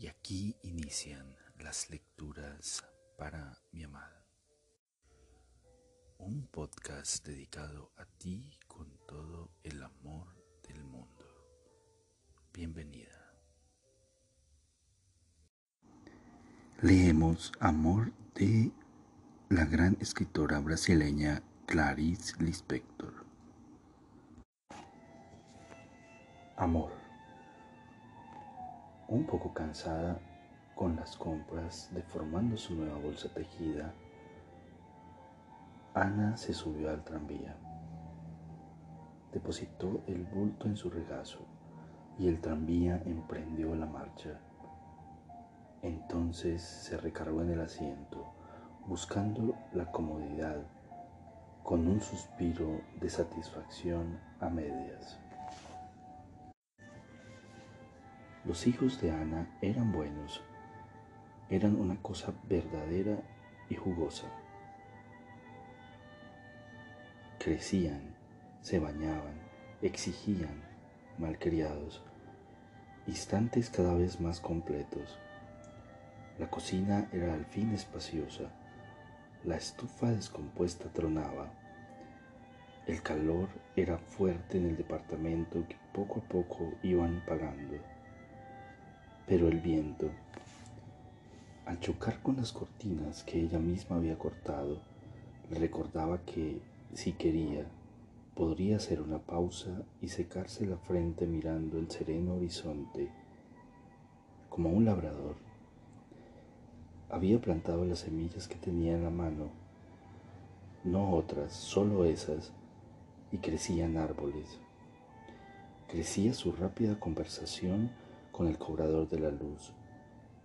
Y aquí inician las lecturas para mi amada. Un podcast dedicado a ti con todo el amor del mundo. Bienvenida. Leemos Amor de la gran escritora brasileña Clarice Lispector. Amor. Un poco cansada con las compras, deformando su nueva bolsa tejida, Ana se subió al tranvía. Depositó el bulto en su regazo y el tranvía emprendió la marcha. Entonces se recargó en el asiento, buscando la comodidad, con un suspiro de satisfacción a medias. Los hijos de Ana eran buenos, eran una cosa verdadera y jugosa. Crecían, se bañaban, exigían, malcriados, instantes cada vez más completos la cocina era al fin espaciosa. La estufa descompuesta tronaba. El calor era fuerte en el departamento que poco a poco iban pagando. Pero el viento, al chocar con las cortinas que ella misma había cortado, recordaba que, si quería, podría hacer una pausa y secarse la frente mirando el sereno horizonte, como un labrador había plantado las semillas que tenía en la mano, no otras, solo esas, y crecían árboles. Crecía su rápida conversación con el cobrador de la luz,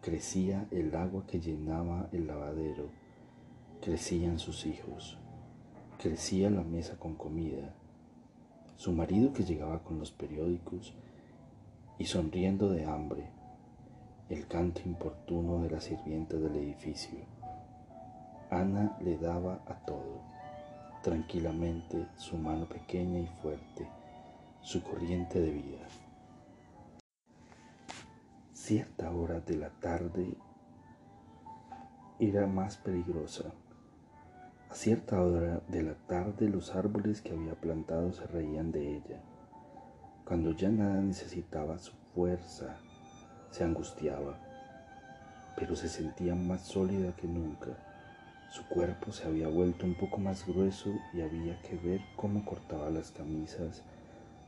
crecía el agua que llenaba el lavadero, crecían sus hijos, crecía la mesa con comida, su marido que llegaba con los periódicos y sonriendo de hambre, el canto importuno de la sirvienta del edificio. Ana le daba a todo, tranquilamente, su mano pequeña y fuerte, su corriente de vida. Cierta hora de la tarde era más peligrosa. A cierta hora de la tarde los árboles que había plantado se reían de ella. Cuando ya nada necesitaba su fuerza, se angustiaba, pero se sentía más sólida que nunca. Su cuerpo se había vuelto un poco más grueso y había que ver cómo cortaba las camisas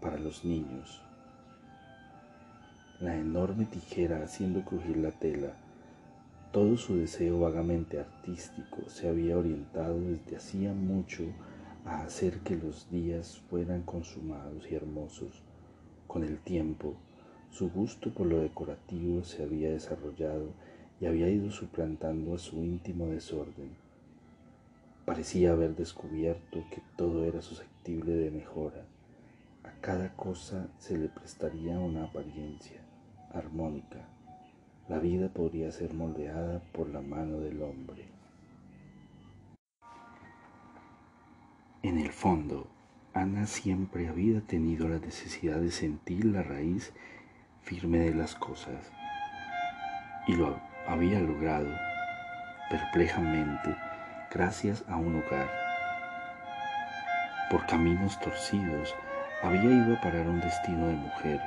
para los niños. La enorme tijera haciendo crujir la tela, todo su deseo vagamente artístico se había orientado desde hacía mucho a hacer que los días fueran consumados y hermosos. Con el tiempo, su gusto por lo decorativo se había desarrollado y había ido suplantando a su íntimo desorden. Parecía haber descubierto que todo era susceptible de mejora. A cada cosa se le prestaría una apariencia armónica. La vida podría ser moldeada por la mano del hombre. En el fondo, Ana siempre había tenido la necesidad de sentir la raíz firme de las cosas y lo había logrado perplejamente gracias a un hogar. Por caminos torcidos había ido a parar un destino de mujer,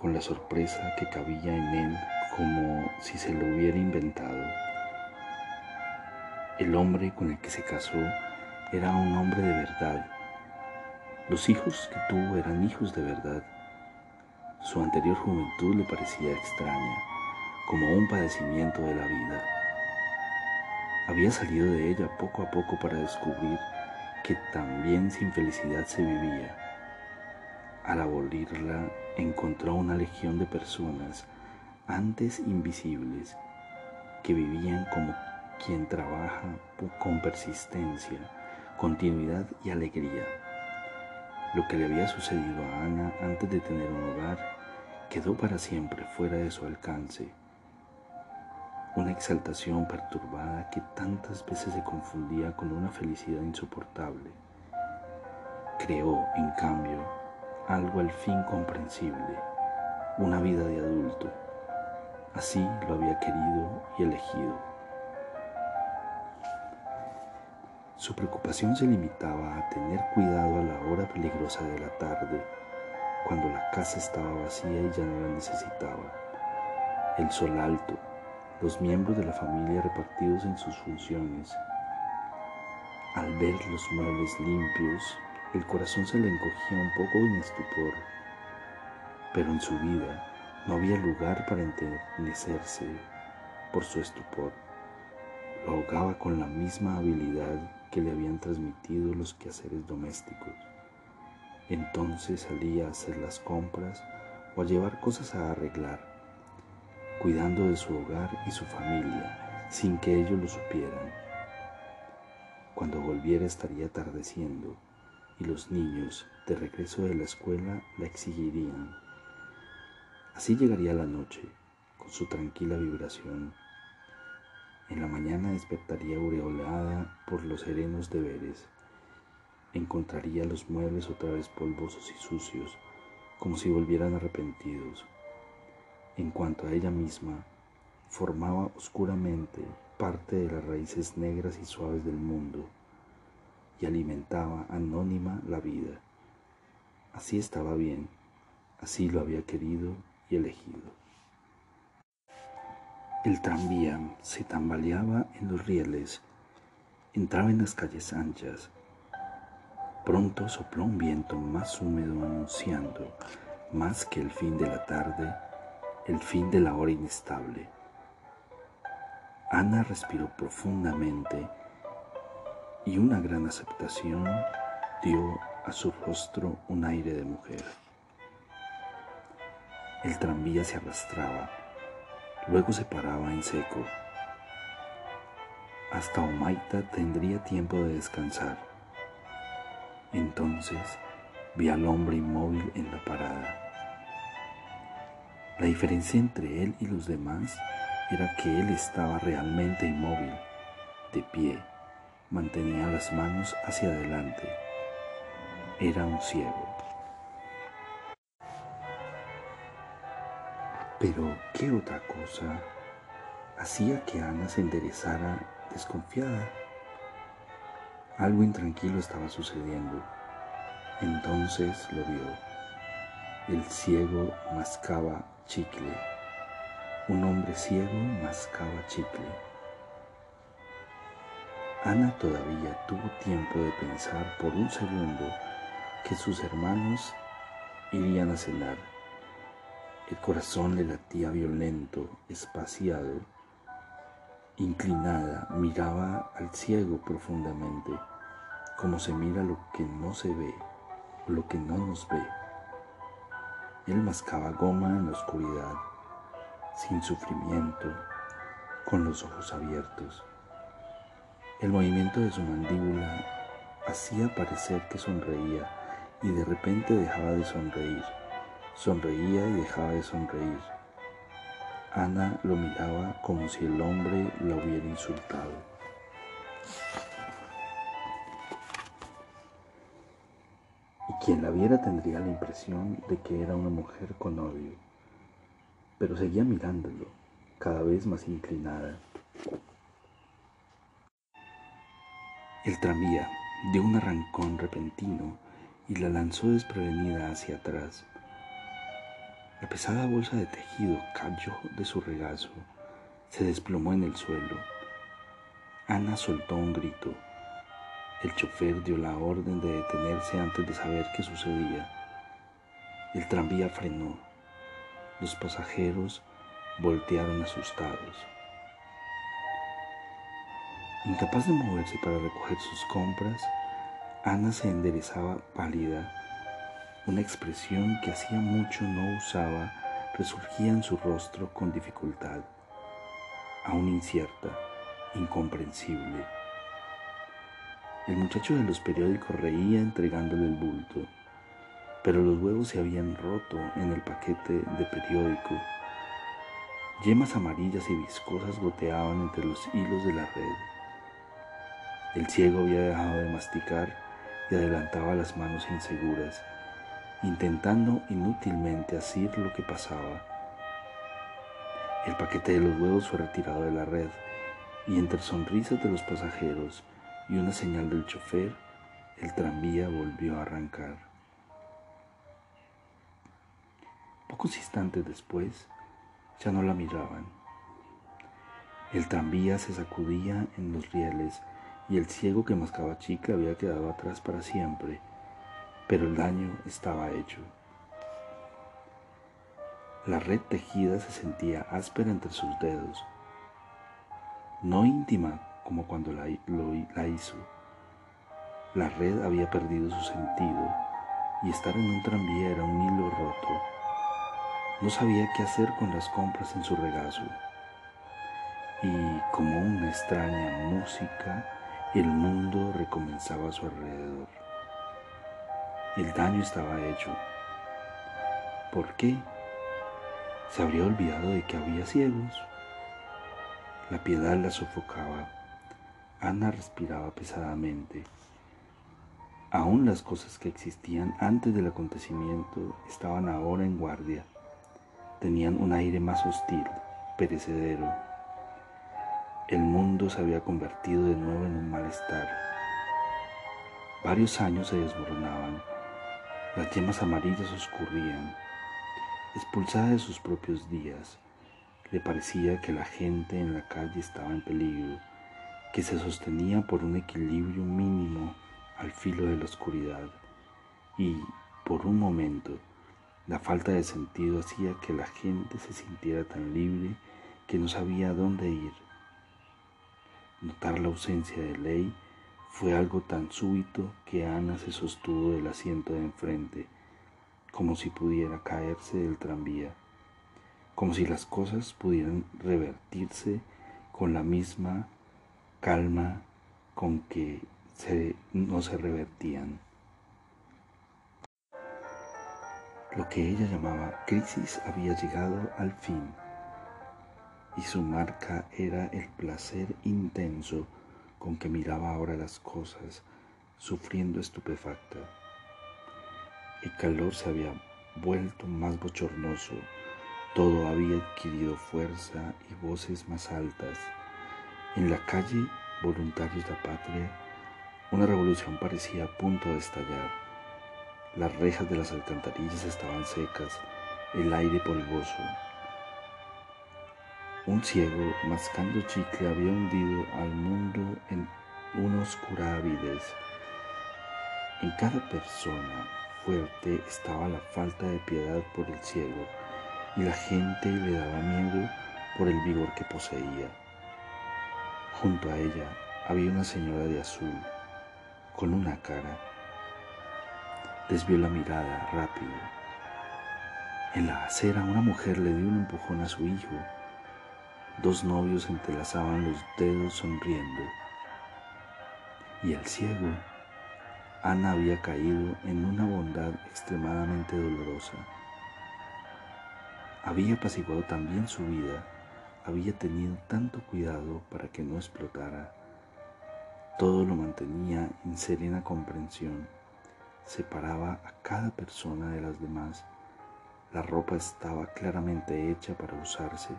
con la sorpresa que cabía en él como si se lo hubiera inventado. El hombre con el que se casó era un hombre de verdad. Los hijos que tuvo eran hijos de verdad su anterior juventud le parecía extraña, como un padecimiento de la vida. Había salido de ella poco a poco para descubrir que también sin felicidad se vivía. Al abolirla, encontró una legión de personas antes invisibles que vivían como quien trabaja con persistencia, continuidad y alegría. Lo que le había sucedido a Ana antes de tener un hogar quedó para siempre fuera de su alcance. Una exaltación perturbada que tantas veces se confundía con una felicidad insoportable. Creó, en cambio, algo al fin comprensible, una vida de adulto. Así lo había querido y elegido. Su preocupación se limitaba a tener cuidado a la hora peligrosa de la tarde, cuando la casa estaba vacía y ya no la necesitaba. El sol alto, los miembros de la familia repartidos en sus funciones. Al ver los muebles limpios, el corazón se le encogía un poco en estupor, pero en su vida no había lugar para enternecerse por su estupor. Lo ahogaba con la misma habilidad que le habían transmitido los quehaceres domésticos. Entonces salía a hacer las compras o a llevar cosas a arreglar, cuidando de su hogar y su familia sin que ellos lo supieran. Cuando volviera estaría atardeciendo y los niños, de regreso de la escuela, la exigirían. Así llegaría la noche, con su tranquila vibración. En la mañana despertaría aureolada por los serenos deberes. Encontraría los muebles otra vez polvosos y sucios, como si volvieran arrepentidos. En cuanto a ella misma, formaba oscuramente parte de las raíces negras y suaves del mundo y alimentaba anónima la vida. Así estaba bien, así lo había querido y elegido. El tranvía se tambaleaba en los rieles, entraba en las calles anchas. Pronto sopló un viento más húmedo anunciando, más que el fin de la tarde, el fin de la hora inestable. Ana respiró profundamente y una gran aceptación dio a su rostro un aire de mujer. El tranvía se arrastraba, luego se paraba en seco. Hasta Omaita tendría tiempo de descansar. Entonces vi al hombre inmóvil en la parada. La diferencia entre él y los demás era que él estaba realmente inmóvil, de pie mantenía las manos hacia adelante. Era un ciego. Pero, ¿qué otra cosa hacía que Ana se enderezara desconfiada? Algo intranquilo estaba sucediendo. Entonces lo vio. El ciego mascaba chicle. Un hombre ciego mascaba chicle. Ana todavía tuvo tiempo de pensar por un segundo que sus hermanos irían a cenar. El corazón le latía violento, espaciado. Inclinada, miraba al ciego profundamente, como se mira lo que no se ve, lo que no nos ve. Él mascaba goma en la oscuridad, sin sufrimiento, con los ojos abiertos. El movimiento de su mandíbula hacía parecer que sonreía y de repente dejaba de sonreír. Sonreía y dejaba de sonreír. Ana lo miraba como si el hombre la hubiera insultado. Y quien la viera tendría la impresión de que era una mujer con odio, pero seguía mirándolo, cada vez más inclinada. El tranvía dio un arrancón repentino y la lanzó desprevenida hacia atrás. La pesada bolsa de tejido cayó de su regazo, se desplomó en el suelo. Ana soltó un grito. El chofer dio la orden de detenerse antes de saber qué sucedía. El tranvía frenó. Los pasajeros voltearon asustados. Incapaz de moverse para recoger sus compras, Ana se enderezaba pálida. Una expresión que hacía mucho no usaba resurgía en su rostro con dificultad, aún incierta, incomprensible. El muchacho de los periódicos reía entregándole el bulto, pero los huevos se habían roto en el paquete de periódico. Yemas amarillas y viscosas goteaban entre los hilos de la red. El ciego había dejado de masticar y adelantaba las manos inseguras, intentando inútilmente asir lo que pasaba. El paquete de los huevos fue retirado de la red y entre sonrisas de los pasajeros y una señal del chofer, el tranvía volvió a arrancar. Pocos instantes después, ya no la miraban. El tranvía se sacudía en los rieles y el ciego que mascaba chica había quedado atrás para siempre, pero el daño estaba hecho. La red tejida se sentía áspera entre sus dedos, no íntima como cuando la, la hizo. La red había perdido su sentido y estar en un tranvía era un hilo roto. No sabía qué hacer con las compras en su regazo. Y como una extraña música, el mundo recomenzaba a su alrededor. El daño estaba hecho. ¿Por qué? Se habría olvidado de que había ciegos. La piedad la sofocaba. Ana respiraba pesadamente. Aún las cosas que existían antes del acontecimiento estaban ahora en guardia. Tenían un aire más hostil, perecedero. El mundo se había convertido de nuevo en un malestar. Varios años se desmoronaban. Las yemas amarillas oscurrían Expulsada de sus propios días, le parecía que la gente en la calle estaba en peligro, que se sostenía por un equilibrio mínimo al filo de la oscuridad y, por un momento, la falta de sentido hacía que la gente se sintiera tan libre que no sabía dónde ir. Notar la ausencia de ley fue algo tan súbito que Ana se sostuvo del asiento de enfrente como si pudiera caerse del tranvía, como si las cosas pudieran revertirse con la misma calma con que no se revertían. Lo que ella llamaba crisis había llegado al fin y su marca era el placer intenso con que miraba ahora las cosas, sufriendo estupefacta. El calor se había vuelto más bochornoso, todo había adquirido fuerza y voces más altas. En la calle, voluntarios de la patria, una revolución parecía a punto de estallar. Las rejas de las alcantarillas estaban secas, el aire polvoso. Un ciego, mascando chicle, había hundido al mundo en una oscura avidez. En cada persona fuerte estaba la falta de piedad por el ciego y la gente le daba miedo por el vigor que poseía. Junto a ella había una señora de azul, con una cara. Desvió la mirada rápido. En la acera una mujer le dio un empujón a su hijo. Dos novios entrelazaban los dedos sonriendo. Y el ciego Ana había caído en una bondad extremadamente dolorosa. Había apaciguado también su vida, había tenido tanto cuidado para que no explotara. Todo lo mantenía en serena comprensión, separaba a cada persona de las demás. La ropa estaba claramente hecha para usarse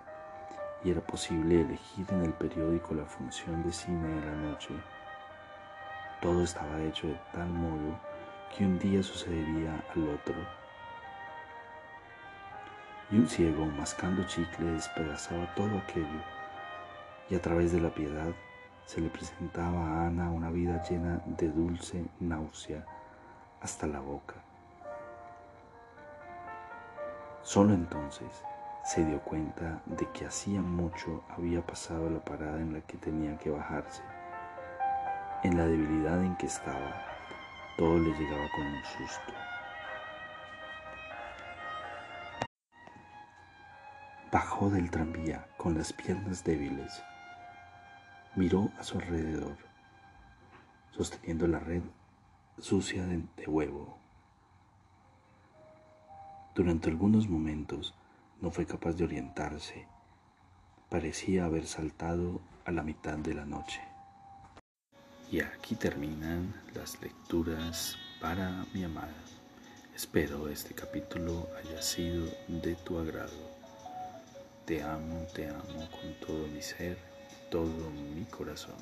y era posible elegir en el periódico la función de cine de la noche. Todo estaba hecho de tal modo que un día sucedería al otro. Y un ciego, mascando chicle, despedazaba todo aquello, y a través de la piedad se le presentaba a Ana una vida llena de dulce náusea hasta la boca. Solo entonces se dio cuenta de que hacía mucho había pasado la parada en la que tenía que bajarse en la debilidad en que estaba, todo le llegaba con un susto. Bajó del tranvía con las piernas débiles. Miró a su alrededor, sosteniendo la red sucia de, huevo. Durante algunos momentos no fue capaz de orientarse. Parecía haber saltado a la mitad de la noche. Y aquí terminan las lecturas para mi amada. Espero este capítulo haya sido de tu agrado. Te amo, te amo con todo mi ser, todo mi corazón.